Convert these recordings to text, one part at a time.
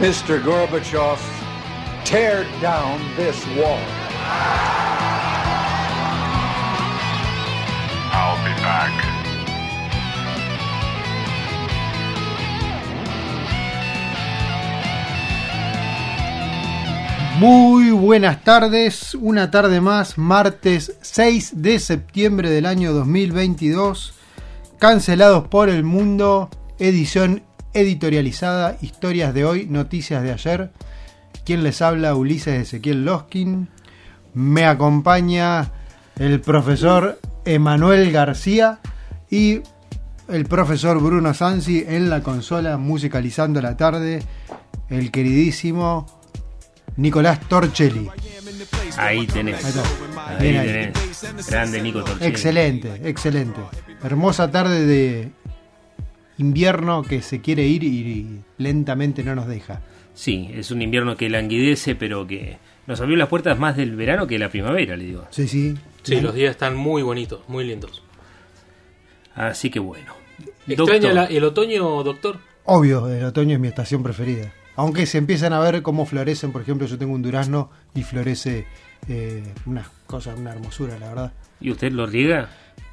Mr. Gorbachev, tear down this wall. I'll be back. Muy buenas tardes, una tarde más, martes 6 de septiembre del año 2022, cancelados por el mundo, edición editorializada, historias de hoy, noticias de ayer. Quien les habla, Ulises Ezequiel Loskin. Me acompaña el profesor Emanuel García y el profesor Bruno Sansi en la consola musicalizando la tarde, el queridísimo Nicolás Torchelli. Ahí tenés. Ahí ahí. tenés. Grande Nico Torchelli. Excelente, excelente. Hermosa tarde de invierno que se quiere ir y lentamente no nos deja. Sí, es un invierno que languidece, pero que nos abrió las puertas más del verano que de la primavera, le digo. Sí, sí. Sí, los días están muy bonitos, muy lindos. Así que bueno. ¿Extraña la- el otoño, doctor? Obvio, el otoño es mi estación preferida. Aunque se empiezan a ver cómo florecen, por ejemplo, yo tengo un durazno y florece eh, una cosa, una hermosura, la verdad. ¿Y usted lo riega?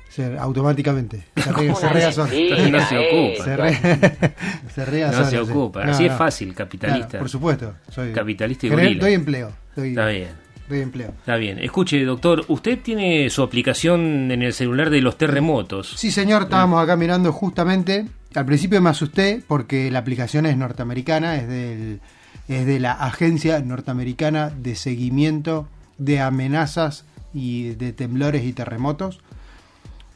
Se- automáticamente. Se no se ocupa. Se No solo, se sí. ocupa. No, Así es no. fácil, capitalista. Claro, por supuesto. Soy Capitalista y gorila. Doy empleo. Doy, Está bien. doy empleo. Está bien. Escuche, doctor, usted tiene su aplicación en el celular de los terremotos. Sí, señor, estábamos acá mirando justamente. Al principio me asusté porque la aplicación es norteamericana, es, del, es de la Agencia Norteamericana de Seguimiento de Amenazas y de Temblores y Terremotos.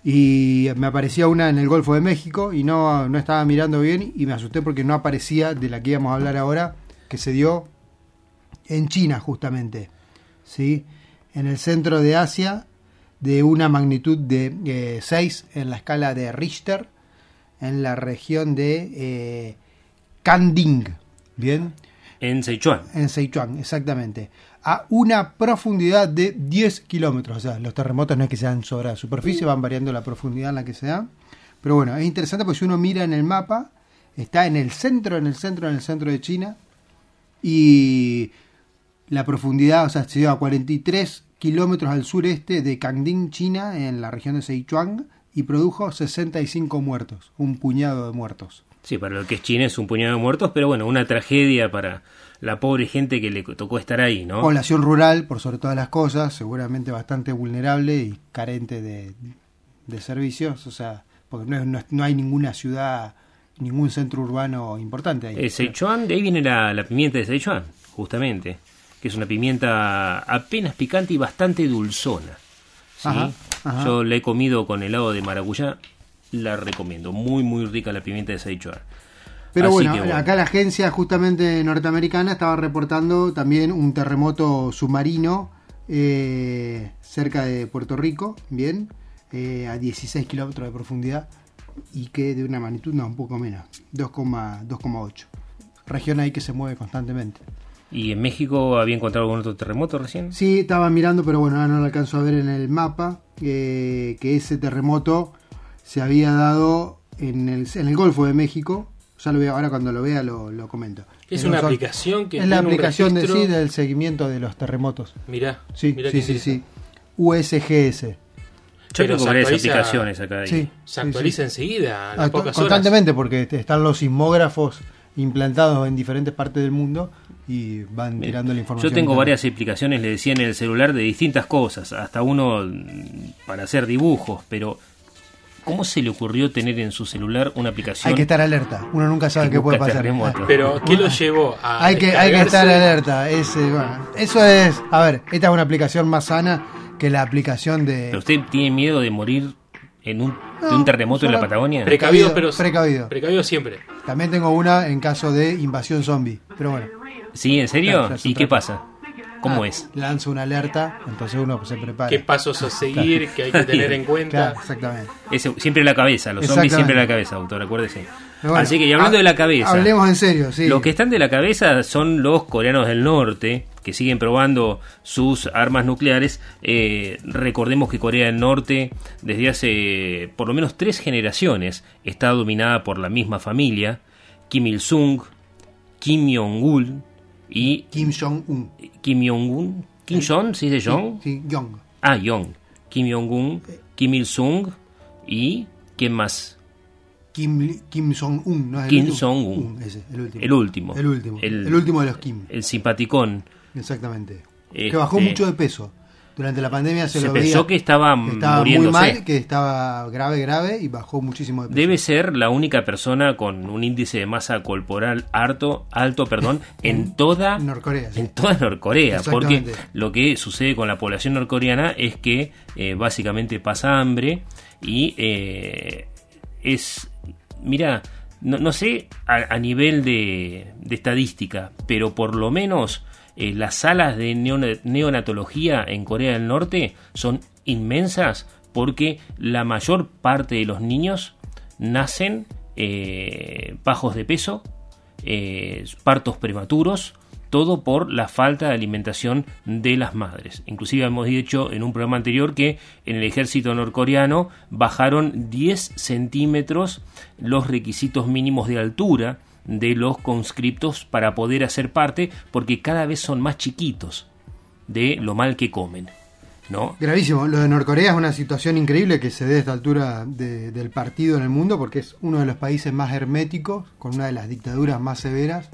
Y me aparecía una en el Golfo de México y no, no estaba mirando bien y me asusté porque no aparecía de la que íbamos a hablar ahora, que se dio en China justamente. ¿sí? En el centro de Asia, de una magnitud de 6 en la escala de Richter, en la región de eh, Kanding. Bien, En Sichuan. en Sichuan, exactamente. A una profundidad de 10 kilómetros. O sea, los terremotos no es que sean sobre la superficie, van variando la profundidad en la que se dan. Pero bueno, es interesante porque si uno mira en el mapa, está en el centro, en el centro, en el centro de China. Y la profundidad, o sea, se dio a 43 kilómetros al sureste de Kanding, China, en la región de Sichuan, y produjo 65 muertos, un puñado de muertos. Sí, para lo que es China es un puñado de muertos, pero bueno, una tragedia para la pobre gente que le tocó estar ahí, ¿no? Población rural, por sobre todas las cosas, seguramente bastante vulnerable y carente de, de servicios, o sea, porque no, es- no no hay ninguna ciudad, ningún centro urbano importante ahí. Eh, Sichuan, de ahí viene la, la pimienta de Sichuan, justamente, que es una pimienta apenas picante y bastante dulzona. ¿sí? Ajá, ajá. Yo la he comido con helado de maracuyá, la recomiendo, muy muy rica la pimienta de Sichuan. Pero bueno, acá la agencia justamente norteamericana estaba reportando también un terremoto submarino eh, cerca de Puerto Rico, bien, eh, a 16 kilómetros de profundidad y que de una magnitud, no, un poco menos, 2,8. 2,8. Región ahí que se mueve constantemente. ¿Y en México había encontrado algún otro terremoto recién? Sí, estaba mirando, pero bueno, no lo alcanzo a ver en el mapa, eh, que ese terremoto se había dado en el, en el Golfo de México. Ya lo veo, ahora cuando lo vea lo, lo comento. Es una aplicación que Es la aplicación de, sí, del seguimiento de los terremotos. Mirá, Sí, mirá sí, sí, sí. USGS. Yo Pero tengo varias aplicaciones acá. ahí. Sí, Se actualiza sí. enseguida, a las to- pocas horas. constantemente porque están los sismógrafos implantados en diferentes partes del mundo y van tirando la información. Yo tengo varias aplicaciones, le decía en el celular, de distintas cosas, hasta uno mm, para hacer dibujos, pero ¿cómo se le ocurrió tener en su celular una aplicación? Hay que estar alerta, uno nunca sabe qué puede pasar. terremotos? Pero, ¿qué lo llevó a Hay que, hay que estar alerta. Es, eh, bueno, eso es, a ver, esta es una aplicación más sana que la aplicación de... ¿Pero usted tiene miedo de morir en un, de un terremoto en la Patagonia? Precavido, pero Precavido. precavido siempre. También tengo una en caso de invasión zombie. Pero bueno, ¿Sí? ¿En serio? Claro, ¿Y qué pasa? ¿Cómo ah, es? Lanzo una alerta, entonces uno se prepara. ¿Qué pasos a seguir? que hay que tener en cuenta? Claro, exactamente. Ese- siempre en la cabeza, los zombies siempre en la cabeza, doctor, acuérdese. Bueno, Así que, y hablando ha- de la cabeza, Hablemos en serio, sí. los que están de la cabeza son los coreanos del norte, que siguen probando sus armas nucleares. Eh, recordemos que Corea del Norte, desde hace por lo menos tres generaciones, está dominada por la misma familia, Kim Il-sung, Kim Jong-un y Kim Jong-un. Kim Jong-un. Kim Jong, ¿sí dice Jong? Sí, Jong. Ah, Jong. Kim Jong-un, Kim Il-sung y ¿quién más? Kim, Kim Jong-un, ¿no es el Kim? Jong-un. Un, ese, el último. El último. El último. El- El, último de los Kim. El simpaticón. Exactamente. Este- Que bajó mucho de peso. Durante la pandemia se, Se lo pensó veía que estaba estaba muy mal, que estaba grave, grave y bajó muchísimo de peso. Debe ser la única persona con un índice de masa corporal alto, alto perdón, en toda Norcorea. sí. en toda Norcorea, porque lo que sucede con la población norcoreana es que eh, básicamente pasa hambre y eh, es, mira, no, no sé a, a nivel de, de estadística, pero por lo menos eh, las salas de neona- neonatología en Corea del Norte son inmensas porque la mayor parte de los niños nacen eh, bajos de peso, eh, partos prematuros, todo por la falta de alimentación de las madres. Inclusive hemos dicho en un programa anterior que en el ejército norcoreano bajaron 10 centímetros los requisitos mínimos de altura de los conscriptos para poder hacer parte porque cada vez son más chiquitos de lo mal que comen. ¿no? Gravísimo. Lo de Norcorea es una situación increíble que se dé a esta altura de- del partido en el mundo porque es uno de los países más herméticos, con una de las dictaduras más severas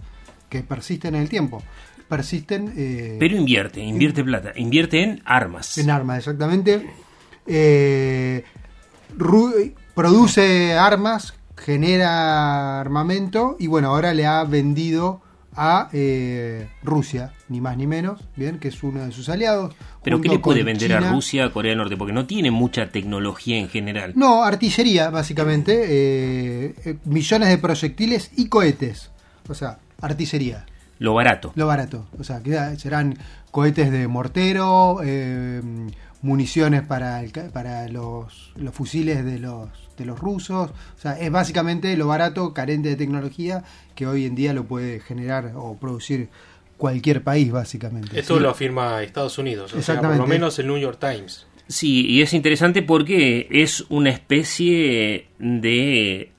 que persisten en el tiempo. Persisten eh, Pero invierte, invierte plata, invierte en armas. en armas, exactamente. Eh, produce armas, genera armamento y bueno, ahora le ha vendido a eh, Rusia, ni más ni menos, bien, que es uno de sus aliados. Pero ¿qué le puede vender a. Rusia, Corea del Norte? Porque no tiene mucha tecnología en general. No, artillería, básicamente. eh, eh, millones de proyectiles y cohetes. O sea, artillería. Lo barato. Lo barato. O sea, que serán cohetes de mortero, eh, municiones para, el para los, los fusiles de los, de los rusos. O sea, es básicamente lo barato, carente de tecnología, que hoy en día lo puede generar o producir cualquier país, básicamente. Esto Sí. lo afirma Estados Unidos, o sea, por lo menos el New York Times. Sí, y es interesante porque es una especie de...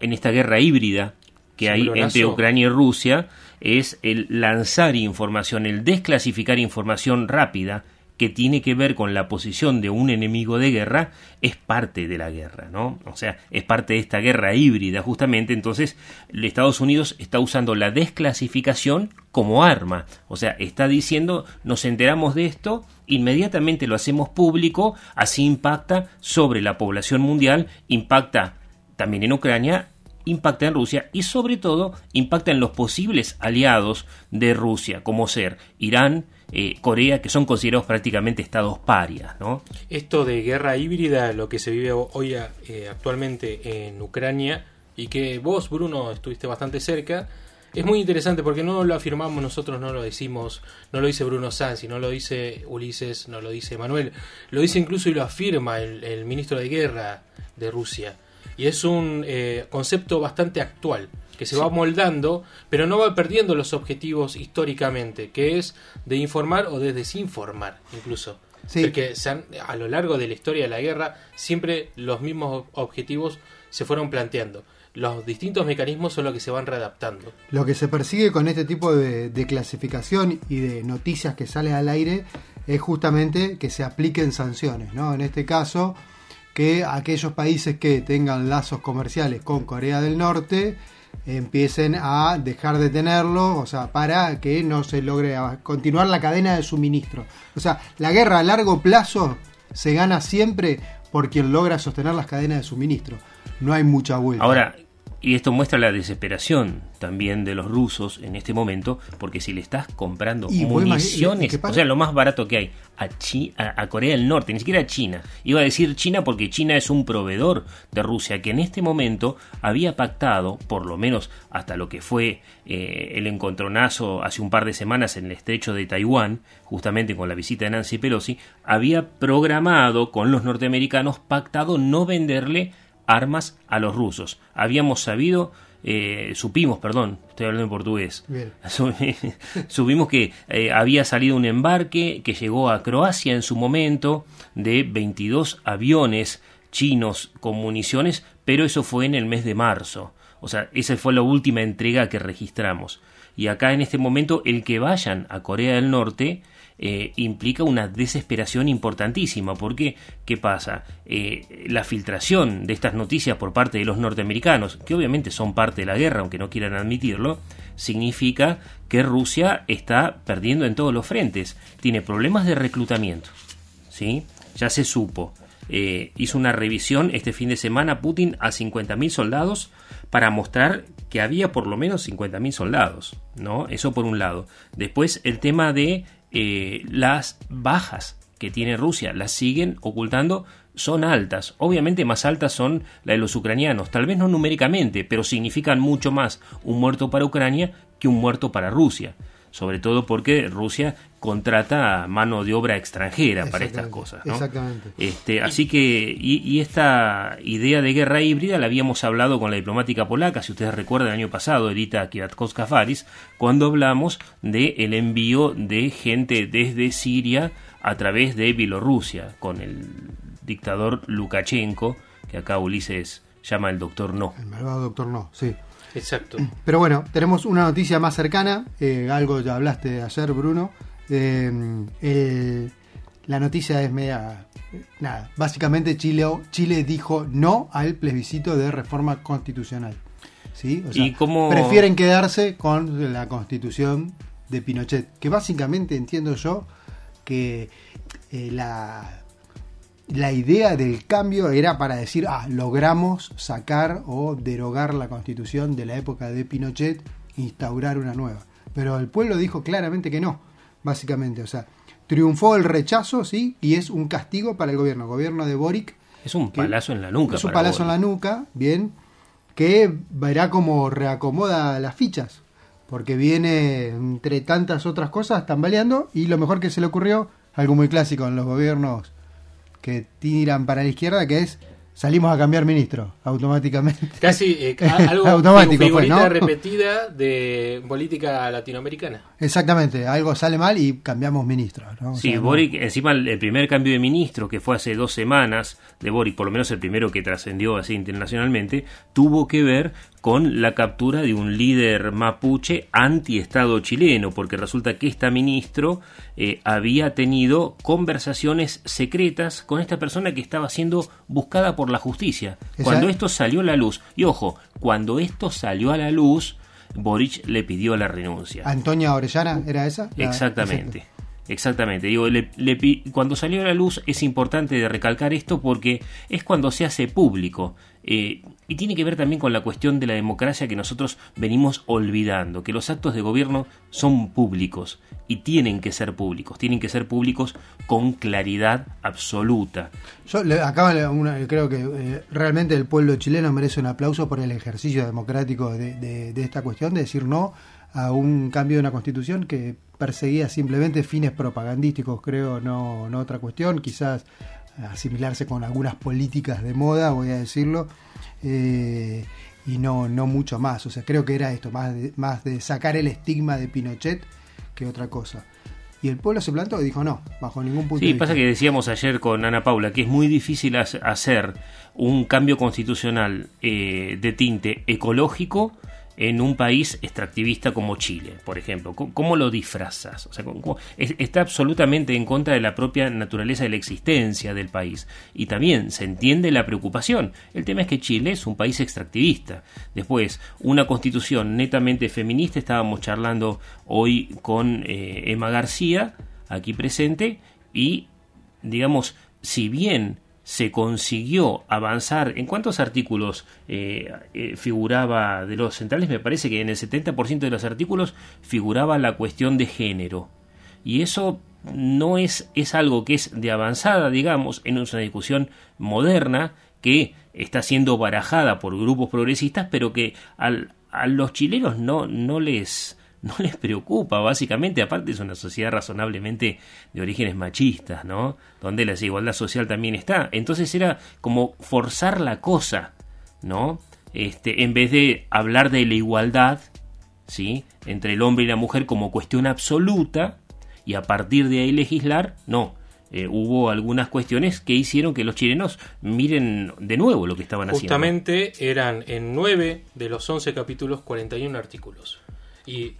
En esta guerra híbrida que hay entre Ucrania y Rusia, es el lanzar información, el desclasificar información rápida que tiene que ver con la posición de un enemigo de guerra, es parte de la guerra, ¿no? O sea, es parte de esta guerra híbrida, justamente. Entonces, Estados Unidos está usando la desclasificación como arma. O sea, está diciendo, nos enteramos de esto, inmediatamente lo hacemos público, así impacta sobre la población mundial, impacta también en Ucrania, impacta en Rusia y sobre todo impacta en los posibles aliados de Rusia, como ser Irán, eh, Corea, que son considerados prácticamente estados parias, ¿no? Esto de guerra híbrida, lo que se vive hoy eh, actualmente en Ucrania y que vos, Bruno, estuviste bastante cerca, es muy interesante porque no lo afirmamos nosotros, no lo decimos, no lo dice Bruno Sanz, no lo dice Ulises, no lo dice Manuel, lo dice incluso y lo afirma el, el ministro de Guerra de Rusia. Y es un eh, concepto bastante actual, que se va moldando, pero no va perdiendo los objetivos históricamente, que es de informar o de desinformar incluso. Sí. Porque se han- a lo largo de la historia de la guerra siempre los mismos objetivos se fueron planteando. Los distintos mecanismos son los que se van readaptando. Lo que se persigue con este tipo de, de clasificación y de noticias que salen al aire es justamente que se apliquen sanciones, ¿no? En este caso, que aquellos países que tengan lazos comerciales con Corea del Norte empiecen a dejar de tenerlo, o sea, para que no se logre continuar la cadena de suministro. O sea, la guerra a largo plazo se gana siempre por quien logra sostener las cadenas de suministro. No hay mucha vuelta. Ahora, y esto muestra la desesperación también de los rusos en este momento, porque si le estás comprando municiones, o sea, lo más barato que hay, a, a, Corea del Norte, ni siquiera a China. Iba a decir China porque China es un proveedor de Rusia que en este momento había pactado, por lo menos hasta lo que fue eh, el encontronazo hace un par de semanas en el estrecho de Taiwán, justamente con la visita de Nancy Pelosi, había programado con los norteamericanos, pactado no venderle armas a los rusos. Habíamos sabido, eh, supimos, perdón, estoy hablando en portugués, supimos que eh, había salido un embarque que llegó a Croacia en su momento de 22 aviones chinos con municiones, pero eso fue en el mes de marzo. O sea, esa fue la última entrega que registramos. Y acá en este momento el que vayan a Corea del Norte eh, implica una desesperación importantísima, porque ¿qué pasa? Eh, la filtración de estas noticias por parte de los norteamericanos, que obviamente son parte de la guerra, aunque no quieran admitirlo, significa que Rusia está perdiendo en todos los frentes, tiene problemas de reclutamiento, ¿sí? Ya se supo. Eh, hizo una revisión este fin de semana Putin a 50.000 soldados para mostrar que había por lo menos 50.000 soldados, ¿no? Eso por un lado. Después el tema de eh, las bajas que tiene Rusia las siguen ocultando son altas. Obviamente más altas son las de los ucranianos, tal vez no numéricamente, pero significan mucho más un muerto para Ucrania que un muerto para Rusia sobre todo porque Rusia contrata mano de obra extranjera para estas cosas. Exactamente. Este, así que, y, esta idea de guerra híbrida la habíamos hablado con la diplomática polaca, si ustedes recuerdan el año pasado, Edita Kwiatkowska-Faris, cuando hablamos de el envío de gente desde Siria a través de Bielorrusia, con el dictador Lukashenko, que acá Ulises llama el doctor no. El malvado doctor no, sí. Exacto. Pero bueno, tenemos una noticia más cercana, eh, algo ya hablaste ayer, Bruno. Eh, la noticia es media... Nada, básicamente Chile, Chile dijo no al plebiscito de reforma constitucional. ¿sí? ¿Y cómo... Prefieren quedarse con la constitución de Pinochet, que básicamente entiendo yo que eh, la la idea del cambio era para decir, ah, logramos sacar o derogar la constitución de la época de Pinochet, instaurar una nueva. Pero el pueblo dijo claramente que no, básicamente. O sea, triunfó el rechazo, sí, y es un castigo para el gobierno. Gobierno de Boric. Es un palazo en la nuca. Es un palazo en la nuca, bien, que verá cómo reacomoda las fichas. Porque viene entre tantas otras cosas tambaleando y lo mejor que se le ocurrió, algo muy clásico en los gobiernos que tiran para la izquierda, que es salimos a cambiar ministro automáticamente. Casi eh, algo automático, pues, figurita repetida de política latinoamericana. Exactamente, algo sale mal y cambiamos ministro. Sí, Boric, encima el primer cambio de ministro que fue hace dos semanas de Boric, por lo menos el primero que trascendió así internacionalmente, tuvo que ver con la captura de un líder mapuche anti-estado chileno, porque resulta que este ministro eh, había tenido conversaciones secretas con esta persona que estaba siendo buscada por la justicia. Cuando esto salió a la luz, y ojo, cuando esto salió a la luz, Boric le pidió la renuncia. ¿Antonia Orellana era esa? Exactamente. Exactamente, digo, cuando salió a la luz es importante de recalcar esto porque es cuando se hace público. Eh, y tiene que ver también con la cuestión de la democracia que nosotros venimos olvidando, que los actos de gobierno son públicos y tienen que ser públicos, tienen que ser públicos con claridad absoluta. Yo le, acaba creo que eh, realmente el pueblo chileno merece un aplauso por el ejercicio democrático de, esta cuestión, de decir no a un cambio de una constitución que perseguía simplemente fines propagandísticos, creo, no, no otra cuestión, quizás asimilarse con algunas políticas de moda, voy a decirlo, eh, y no, no mucho más. O sea, creo que era esto, más de, más de sacar el estigma de Pinochet que otra cosa. Y el pueblo se plantó y dijo no, bajo ningún punto de vista. pasa que decíamos ayer con Ana Paula que es muy difícil hacer un cambio constitucional eh, de tinte ecológico en un país extractivista como Chile, por ejemplo? ¿Cómo, lo disfrazas? O sea, está absolutamente en contra de la propia naturaleza de la existencia del país. Y también se entiende la preocupación. El tema es que Chile es un país extractivista. Después, una constitución netamente feminista. Estábamos charlando hoy con eh, Emma García, aquí presente, y digamos, si bien se consiguió avanzar. ¿En cuántos artículos eh, eh, figuraba de los centrales? Me parece que en el 70% de los artículos figuraba la cuestión de género. Y eso no es, es algo que es de avanzada, digamos, en una discusión moderna que está siendo barajada por grupos progresistas, pero que al, a los chilenos no, no les no les preocupa, básicamente, aparte es una sociedad razonablemente de orígenes machistas, ¿no? Donde la desigualdad social también está. Entonces era como forzar la cosa, ¿no? Este, en vez de hablar de la igualdad, ¿sí? Entre el hombre y la mujer como cuestión absoluta y a partir de ahí legislar, no. Eh, hubo algunas cuestiones que hicieron que los chilenos miren de nuevo lo que estaban haciendo. Justamente eran en nueve de los once capítulos 41 artículos. Y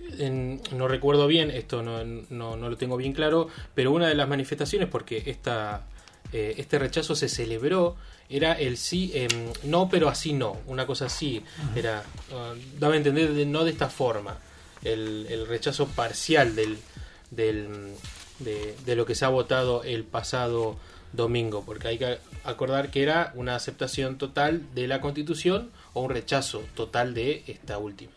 no recuerdo bien, esto no, no, lo tengo bien claro, pero una de las manifestaciones, porque esta, eh, este rechazo se celebró, era el sí, em, no, pero así no, una cosa así, era, ah, daba a entender de, no de esta forma, el, el rechazo parcial del, del, de, de lo que se ha votado el pasado domingo, porque hay que acordar que era una aceptación total de la constitución o un rechazo total de esta última.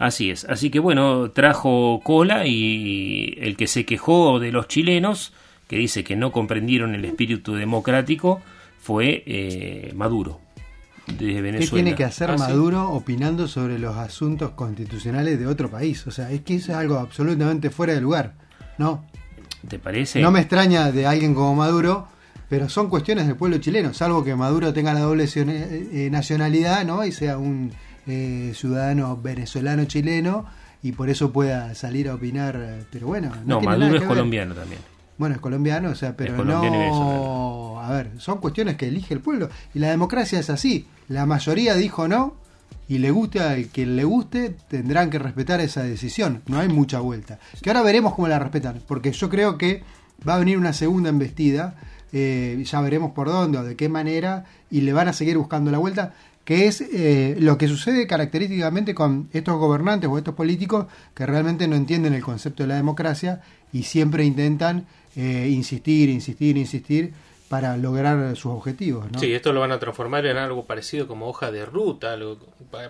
Así es. Así que bueno, trajo cola y el que se quejó de los chilenos, que dice que no comprendieron el espíritu democrático, fue eh, Maduro. De Venezuela. ¿Qué tiene que hacer ah, Maduro opinando sobre los asuntos constitucionales de otro país? O sea, es que eso es algo absolutamente fuera de lugar, ¿no? ¿Te parece? No me extraña de alguien como Maduro, pero son cuestiones del pueblo chileno, salvo que Maduro tenga la doble eh, nacionalidad, ¿no? Y sea un eh, ciudadano venezolano chileno y por eso pueda salir a opinar. Eh, pero bueno, no, Maduro es colombiano también. Bueno, es colombiano, o sea, pero no. A ver, son cuestiones que elige el pueblo. Y la democracia es así. La mayoría dijo no y le guste al que le guste, tendrán que respetar esa decisión. No hay mucha vuelta. Que ahora veremos cómo la respetan, porque yo creo que va a venir una segunda embestida. Eh, ya veremos por dónde o de qué manera y le van a seguir buscando la vuelta que es eh, lo que sucede característicamente con estos gobernantes o estos políticos que realmente no entienden el concepto de la democracia y siempre intentan eh, insistir, insistir, insistir para lograr sus objetivos. Sí, esto lo van a transformar en algo parecido como hoja de ruta,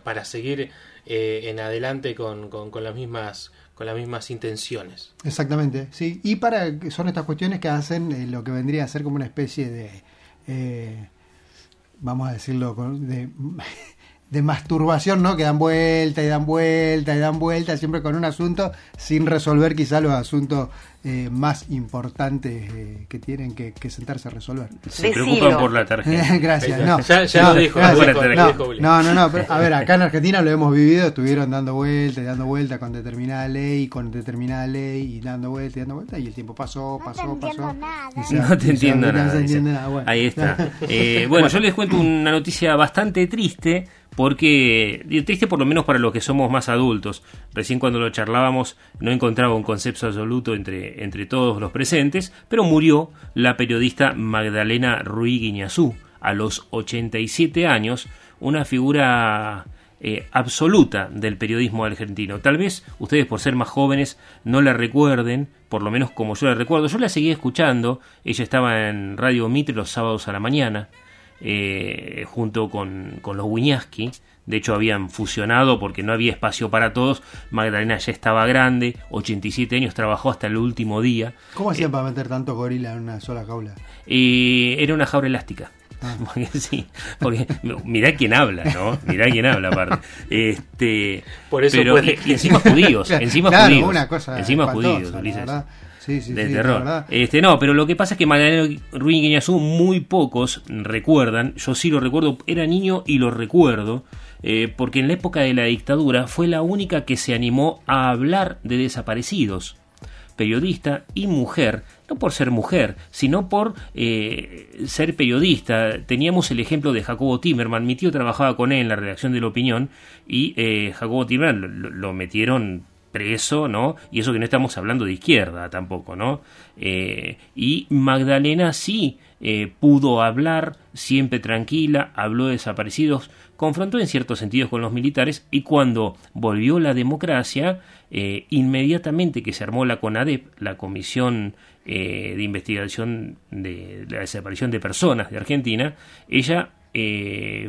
para seguir eh, en adelante con, con, las mismas con las mismas intenciones. Exactamente, sí. Y para son estas cuestiones que hacen lo que vendría a ser como una especie de vamos a decirlo, de, de masturbación, ¿no? Que dan vuelta y dan vuelta y dan vuelta, siempre con un asunto, sin resolver quizá los asuntos eh, más importantes eh, que tienen que, sentarse a resolver. Se preocupan por la tarjeta. gracias. No, ya, lo dijo. No, no, no, a ver, acá en Argentina lo hemos vivido, estuvieron dando vueltas y dando vueltas con determinada ley, con determinada ley y dando vueltas y dando vueltas y el tiempo pasó, pasó, pasó. no te entiendo nada. Ahí está. Eh, bueno, yo les cuento una noticia bastante triste porque triste por lo menos para los que somos más adultos. Recién cuando lo charlábamos no encontraba un concepto absoluto entre, entre todos los presentes, pero murió la periodista Magdalena Ruiz Guiñazú a los 87 años, una figura eh, absoluta del periodismo argentino. Tal vez ustedes por ser más jóvenes no la recuerden, por lo menos como yo la recuerdo. Yo la seguía escuchando, ella estaba en Radio Mitre los sábados a la mañana eh, junto con, con los Wiñaski. De hecho, habían fusionado porque no había espacio para todos. Magdalena ya estaba grande, 87 años, trabajó hasta el último día. ¿Cómo hacían eh, para meter tanto gorila en una sola jaula? Eh, era una jaula elástica. Ah. Porque, sí, porque mirá quién habla, ¿no? Mirá quién habla aparte. Este, Por eso pero encima judíos, encima judíos. Una cosa encima judíos, Ulises de terror. Este, no, pero lo que pasa es que Magdalena Ruiz Guiñazú muy pocos recuerdan, yo sí lo recuerdo, era niño y lo recuerdo, eh, porque en la época de la dictadura fue la única que se animó a hablar de desaparecidos. periodista y mujer, no por ser mujer, sino por eh, ser periodista. Teníamos el ejemplo de Jacobo Timerman, mi tío trabajaba con él en la redacción de La Opinión y eh, Jacobo Timerman lo, lo metieron preso, ¿no? Y eso que no estamos hablando de izquierda tampoco, ¿no? Eh, y Magdalena sí eh, pudo hablar, siempre tranquila, habló de desaparecidos, confrontó en ciertos sentidos con los militares y cuando volvió la democracia, eh, inmediatamente que se armó la CONADEP, la Comisión de Investigación de la Desaparición de Personas de Argentina, ella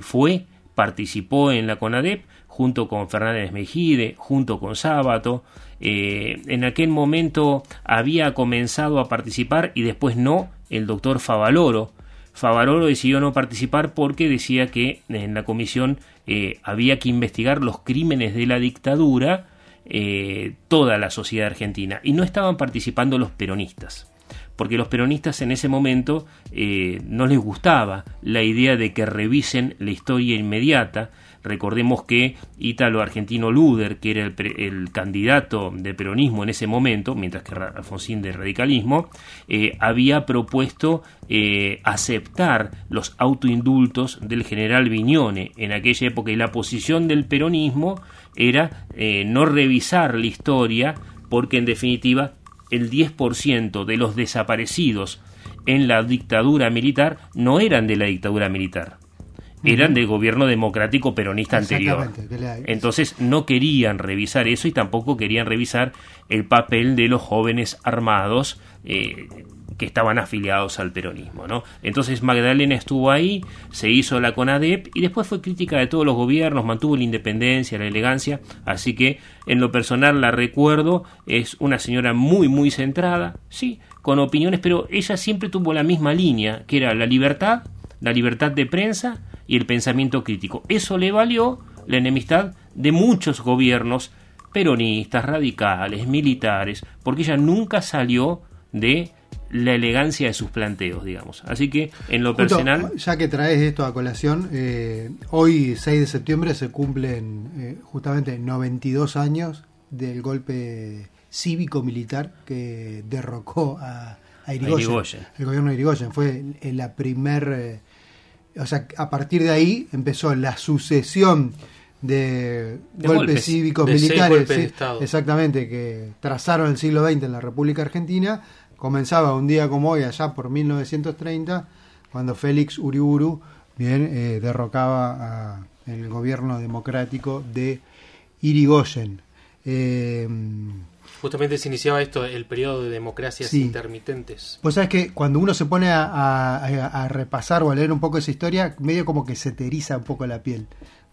fue, participó en la CONADEP, junto con Fernández Mejide, junto con Sábato. Eh, en aquel momento había comenzado a participar y después no el doctor Favaloro. Favaloro decidió no participar porque decía que en la comisión eh, había que investigar los crímenes de la dictadura eh, toda la sociedad argentina y no estaban participando los peronistas porque los peronistas en ese momento no les gustaba la idea de que revisen la historia inmediata, Recordemos que Ítalo Argentino Luder, que era el, candidato de peronismo en ese momento, mientras que Alfonsín de radicalismo, eh, había propuesto eh, aceptar los autoindultos del general Viñone. En aquella época y la posición del peronismo era eh, no revisar la historia porque en definitiva el 10% de los desaparecidos en la dictadura militar no eran de la dictadura militar eran del gobierno democrático peronista anterior. Entonces no querían revisar eso y tampoco querían revisar el papel de los jóvenes armados eh, que estaban afiliados al peronismo. ¿no? Entonces Magdalena estuvo ahí, se hizo la CONADEP y después fue crítica de todos los gobiernos, mantuvo la independencia, la elegancia, así que en lo personal la recuerdo, es una señora muy muy centrada, sí, con opiniones, pero ella siempre tuvo la misma línea, que era la libertad, la libertad de prensa, y el pensamiento crítico. Eso le valió la enemistad de muchos gobiernos peronistas, radicales, militares, porque ella nunca salió de la elegancia de sus planteos, digamos. Así que, en lo personal... Ya que traes esto a colación, eh, hoy, 6 de septiembre, se cumplen eh, justamente 92 años del golpe cívico-militar que derrocó a, a Irigoyen, El gobierno de Irigoyen. Fue la primer... Eh, o sea, a partir de ahí empezó la sucesión de, golpes, cívicos militares, exactamente, que trazaron el siglo XX en la República Argentina. Comenzaba un día como hoy, allá por 1930, cuando Félix Uriburu bien eh, derrocaba a el gobierno democrático de Irigoyen. Eh, Justamente se iniciaba esto, el periodo de democracias intermitentes. Pues sabes que cuando uno se pone a, repasar o a leer un poco esa historia, medio como que se te eriza un poco la piel.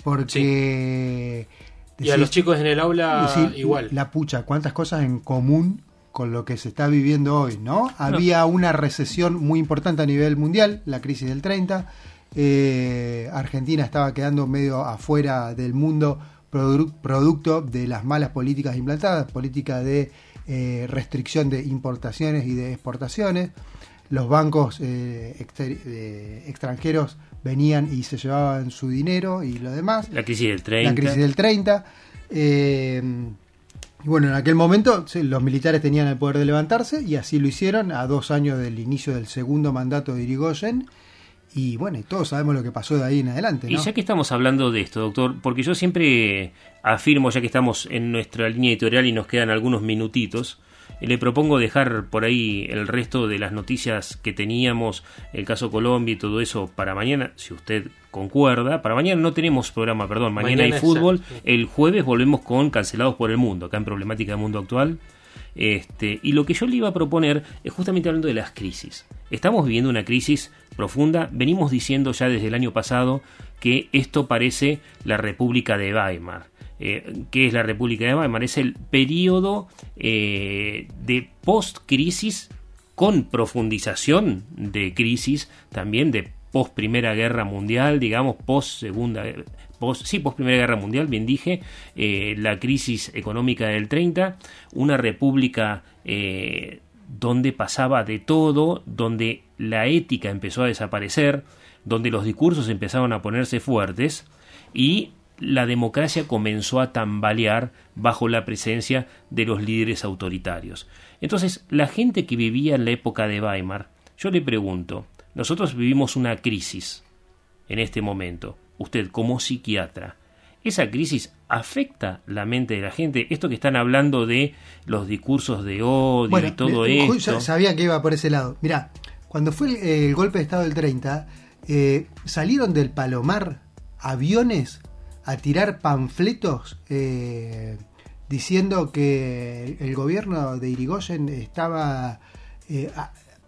Porque... y a los chicos en el aula igual. La pucha, cuántas cosas en común con lo que se está viviendo hoy, ¿no? Había una recesión muy importante a nivel mundial, la crisis del 30. Eh, Argentina estaba quedando medio afuera del mundo producto de las malas políticas implantadas, política de eh, restricción de importaciones y de exportaciones. Los bancos eh, extranjeros venían y se llevaban su dinero y lo demás. La crisis del 30. La crisis del 30. Eh, y bueno, en aquel momento los militares tenían el poder de levantarse y así lo hicieron a dos años del inicio del segundo mandato de Irigoyen y bueno, todos sabemos lo que pasó de ahí en adelante. Y ya que estamos hablando de esto, doctor, porque yo siempre afirmo, ya que estamos en nuestra línea editorial y nos quedan algunos minutitos, le propongo dejar por ahí el resto de las noticias que teníamos, el caso Colombia y todo eso para mañana, si usted concuerda. Para mañana no tenemos programa, perdón, mañana, hay fútbol. El jueves volvemos con Cancelados por el Mundo, acá en Problemática del Mundo Actual. Este, y lo que yo le iba a proponer es justamente hablando de las crisis. Estamos viviendo una crisis profunda. Venimos diciendo ya desde el año pasado que esto parece la República de Weimar. Eh, ¿Qué es la República de Weimar? Es el periodo eh, de post-crisis con profundización de crisis, también de post Primera Guerra Mundial, digamos, post Segunda, sí, post Primera Guerra Mundial, bien dije, eh, la crisis económica del 30, una república donde pasaba de todo, donde la ética empezó a desaparecer, donde los discursos empezaron a ponerse fuertes y la democracia comenzó a tambalear bajo la presencia de los líderes autoritarios. Entonces, la gente que vivía en la época de Weimar, yo le pregunto, nosotros vivimos una crisis en este momento, usted como psiquiatra, ¿esa crisis afecta la mente de la gente? Esto que están hablando de los discursos de odio y todo esto. Sabía que iba por ese lado. Mira, cuando fue el, el golpe de Estado del 30, eh, salieron del Palomar aviones a tirar panfletos eh, diciendo que el gobierno de Irigoyen estaba... Eh,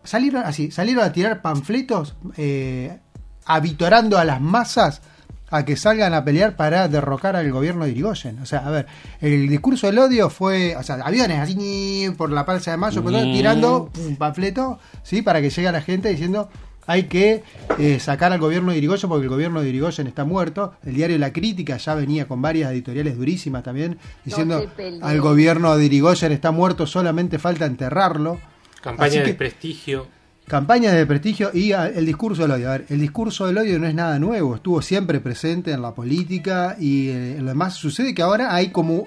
salieron así, salieron a tirar panfletos eh, avitorando a las masas a que salgan a pelear para derrocar al gobierno de Irigoyen. O sea, a ver, el discurso del odio fue, o sea, aviones así por la Plaza de Mayo, tirando un panfleto, ¿sí? Para que llegue a la gente diciendo hay que eh, sacar al gobierno de Irigoyen porque el gobierno de Irigoyen está muerto. El diario La Crítica ya venía con varias editoriales durísimas también diciendo al gobierno de Irigoyen está muerto, solamente falta enterrarlo. Campaña de prestigio. Campaña de prestigio y ah, el discurso del odio. A ver, el discurso del odio no es nada nuevo, estuvo siempre presente en la política y eh, en lo demás sucede que ahora hay como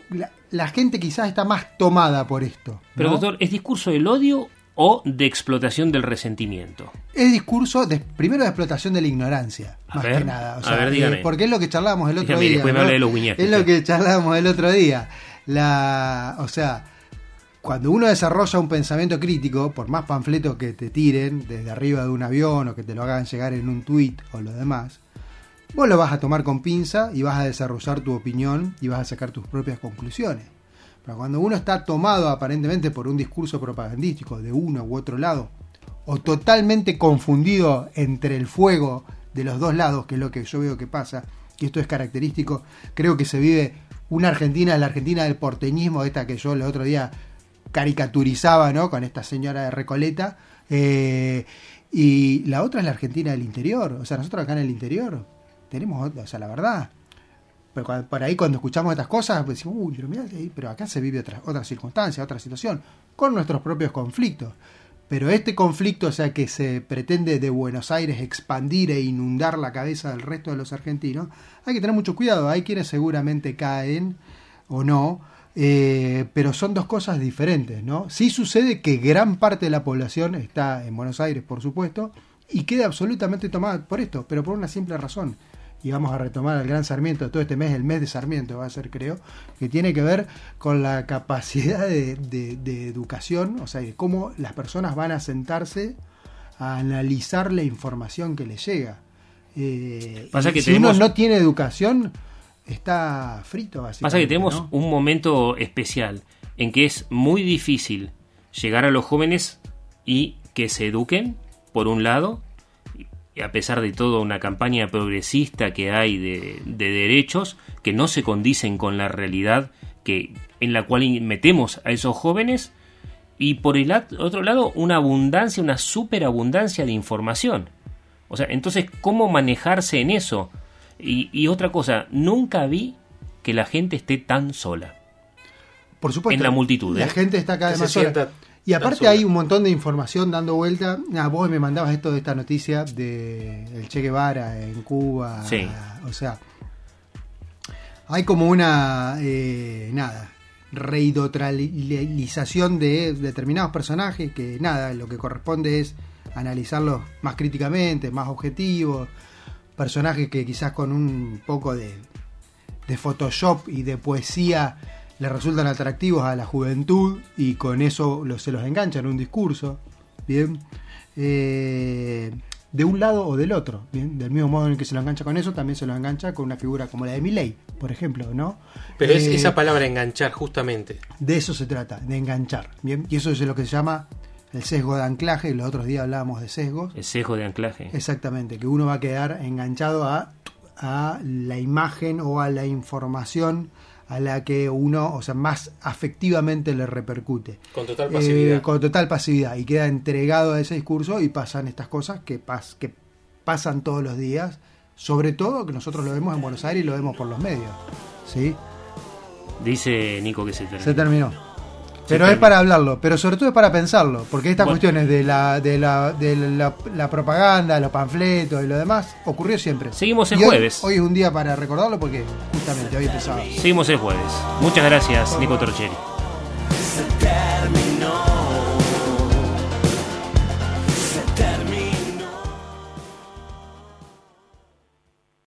la, gente quizás está más tomada por esto. Pero doctor, ¿es discurso del odio o de explotación del resentimiento. Es discurso de, primero de explotación de la ignorancia, más que nada. a ver, dígame. porque es lo que charlábamos el otro día. es lo que charlábamos el otro día. La, o sea, cuando uno desarrolla un pensamiento crítico, por más panfletos que te tiren desde arriba de un avión o que te lo hagan llegar en un tuit o lo demás, vos lo vas a tomar con pinza y vas a desarrollar tu opinión y vas a sacar tus propias conclusiones. Pero cuando uno está tomado aparentemente por un discurso propagandístico de uno u otro lado, o totalmente confundido entre el fuego de los dos lados, que es lo que yo veo que pasa, y esto es característico, creo que se vive una Argentina, la Argentina del porteñismo, esta que yo el otro día caricaturizaba, ¿no? Con esta señora de Recoleta, eh, y la otra es la Argentina del interior, o sea, nosotros acá en el interior tenemos, o sea, la verdad, pero por ahí cuando escuchamos estas cosas, pues decimos, uy, pero, pero acá se vive otra, otra circunstancia, otra situación, con nuestros propios conflictos. Pero este conflicto, o sea, que se pretende de Buenos Aires expandir e inundar la cabeza del resto de los argentinos, hay que tener mucho cuidado. Hay quienes seguramente caen o no, eh, pero son dos cosas diferentes, ¿no? Sí sucede que gran parte de la población está en Buenos Aires, por supuesto, y queda absolutamente tomada por esto, pero por una simple razón y vamos a retomar al gran Sarmiento, todo este mes, el mes de Sarmiento va a ser creo, que tiene que ver con la capacidad de, educación, o sea, de cómo las personas van a sentarse a analizar la información que les llega. Eh, Pasa que si uno no tiene educación, está frito. Pasa que tenemos un momento especial en que es muy difícil llegar a los jóvenes y que se eduquen, por un lado, a pesar de todo, una campaña progresista que hay de, derechos que no se condicen con la realidad que, en la cual metemos a esos jóvenes y por el otro lado una abundancia, una superabundancia de información. O sea, entonces, ¿cómo manejarse en eso? Y, otra cosa, nunca vi que la gente esté tan sola. Por supuesto. En la multitud. La ¿eh? gente está cada vez más sola. Y aparte hay un montón de información dando vuelta. Ah, vos me mandabas esto de esta noticia de el Che Guevara en Cuba. Sí. O sea, hay como una, eh, nada, reidotralización de determinados personajes que, nada, lo que corresponde es analizarlos más críticamente, más objetivos. Personajes que quizás con un poco de, de Photoshop y de poesía le resultan atractivos a la juventud y con eso se los engancha en un discurso, ¿bien? Eh, de un lado o del otro, ¿bien? Del mismo modo en que se lo engancha con eso, también se lo engancha con una figura como la de Milley, por ejemplo, ¿no? Pero es eh, esa palabra enganchar, justamente. De eso se trata, de enganchar, ¿bien? Y eso es lo que se llama el sesgo de anclaje, los otros días hablábamos de sesgos. El sesgo de anclaje. Exactamente, que uno va a quedar enganchado a, a la imagen o a la información a la que uno, o sea, más afectivamente le repercute. Con total pasividad. Eh, con total pasividad. Y queda entregado a ese discurso y pasan estas cosas que, pas, que pasan todos los días. Sobre todo que nosotros lo vemos en Buenos Aires y lo vemos por los medios. ¿Sí? Dice Nico que se terminó. Se terminó. Pero es para hablarlo, pero sobre todo es para pensarlo, porque estas Bueno. cuestiones de la de la, de la, la propaganda, los panfletos y lo demás ocurrió siempre. Seguimos el Y jueves. Hoy, es un día para recordarlo porque justamente hoy empezaba. Seguimos el jueves. Muchas gracias, Nico Torcheri.